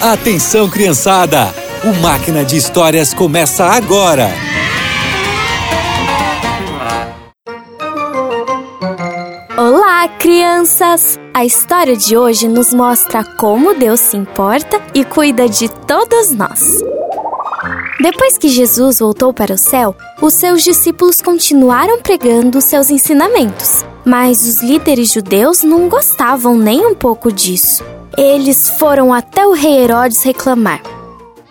Atenção, criançada! O Máquina de Histórias começa agora! Olá, crianças! A história de hoje nos mostra como Deus se importa e cuida de todos nós. Depois que Jesus voltou para o céu, os seus discípulos continuaram pregando seus ensinamentos, mas os líderes judeus não gostavam nem um pouco disso. Eles foram até o rei Herodes reclamar.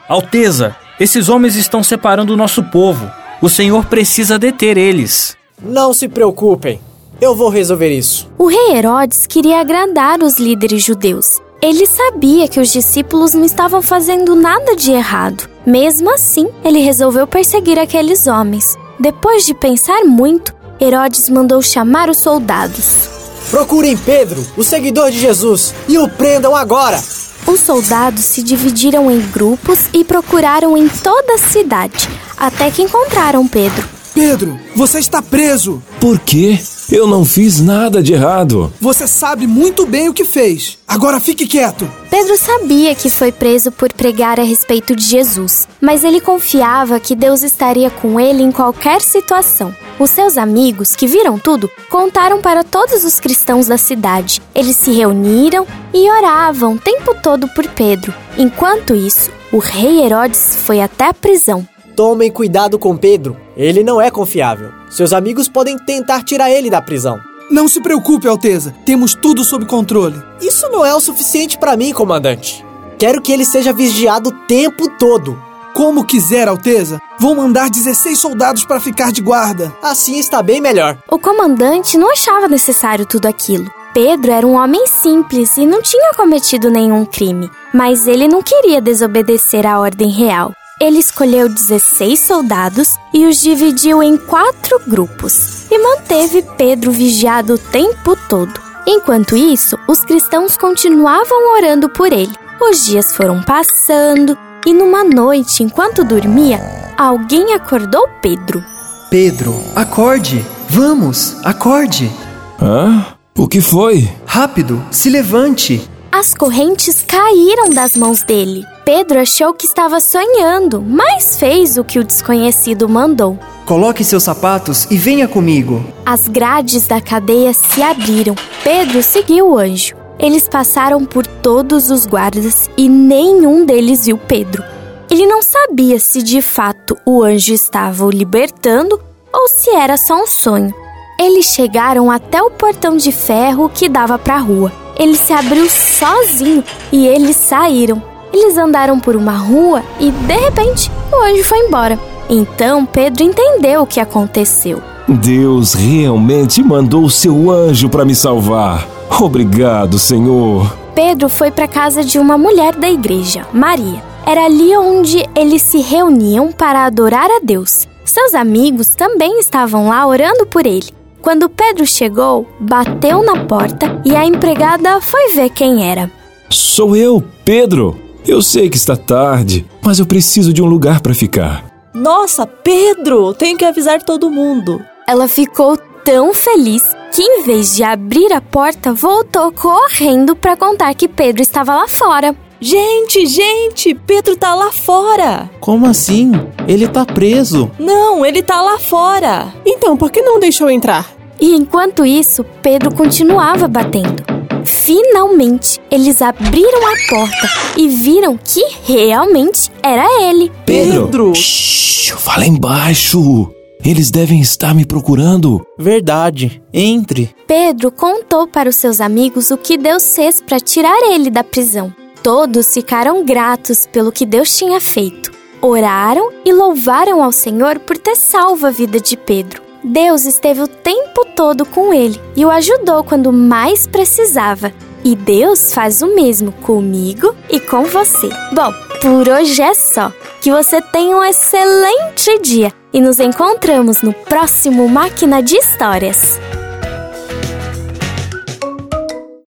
Alteza, esses homens estão separando o nosso povo. O Senhor precisa deter eles. Não se preocupem, eu vou resolver isso. O rei Herodes queria agradar os líderes judeus. Ele sabia que os discípulos não estavam fazendo nada de errado. Mesmo assim, ele resolveu perseguir aqueles homens. Depois de pensar muito, Herodes mandou chamar os soldados. Procurem Pedro, o seguidor de Jesus, e o prendam agora! Os soldados se dividiram em grupos e procuraram em toda a cidade, até que encontraram Pedro. Pedro, você está preso! Por quê? Eu não fiz nada de errado. Você sabe muito bem o que fez. Agora fique quieto. Pedro sabia que foi preso por pregar a respeito de Jesus, mas ele confiava que Deus estaria com ele em qualquer situação. Os seus amigos, que viram tudo, contaram para todos os cristãos da cidade. Eles se reuniram e oravam o tempo todo por Pedro. Enquanto isso, o rei Herodes foi até a prisão. Tomem cuidado com Pedro, ele não é confiável. Seus amigos podem tentar tirar ele da prisão. Não se preocupe, Alteza, temos tudo sob controle. Isso não é o suficiente para mim, comandante. Quero que ele seja vigiado o tempo todo. Como quiser, Alteza. Vou mandar 16 soldados para ficar de guarda. Assim está bem melhor. O comandante não achava necessário tudo aquilo. Pedro era um homem simples e não tinha cometido nenhum crime, mas ele não queria desobedecer à ordem real. Ele escolheu 16 soldados e os dividiu em quatro grupos e manteve Pedro vigiado o tempo todo. Enquanto isso, os cristãos continuavam orando por ele. Os dias foram passando e numa noite, enquanto dormia, alguém acordou Pedro. Pedro, acorde! Vamos, acorde! Hã? O que foi? Rápido, se levante! As correntes caíram das mãos dele. Pedro achou que estava sonhando, mas fez o que o desconhecido mandou. Coloque seus sapatos e venha comigo. As grades da cadeia se abriram. Pedro seguiu o anjo. Eles passaram por todos os guardas e nenhum deles viu Pedro. Ele não sabia se de fato o anjo estava o libertando ou se era só um sonho. Eles chegaram até o portão de ferro que dava para a rua. Ele se abriu sozinho e eles saíram. Eles andaram por uma rua e, de repente, o anjo foi embora. Então Pedro entendeu o que aconteceu. Deus realmente mandou o seu anjo para me salvar. Obrigado, Senhor. Pedro foi para casa de uma mulher da igreja, Maria. Era ali onde eles se reuniam para adorar a Deus. Seus amigos também estavam lá orando por ele. Quando Pedro chegou, bateu na porta e a empregada foi ver quem era. Sou eu, Pedro. Eu sei que está tarde, mas eu preciso de um lugar para ficar. Nossa, Pedro, tenho que avisar todo mundo. Ela ficou tão feliz que, em vez de abrir a porta, voltou correndo para contar que Pedro estava lá fora. Gente, gente, Pedro tá lá fora. Como assim? Ele tá preso. Não, ele tá lá fora. Então, por que não deixou entrar? E enquanto isso, Pedro continuava batendo. Finalmente, eles abriram a porta e viram que realmente era ele. Pedro! Shhh, fala embaixo. Eles devem estar me procurando. Verdade. Entre. Pedro contou para os seus amigos o que Deus fez para tirar ele da prisão. Todos ficaram gratos pelo que Deus tinha feito. Oraram e louvaram ao Senhor por ter salvo a vida de Pedro. Deus esteve o tempo todo com ele e o ajudou quando mais precisava. E Deus faz o mesmo comigo e com você. Bom, por hoje é só. Que você tenha um excelente dia e nos encontramos no próximo Máquina de Histórias.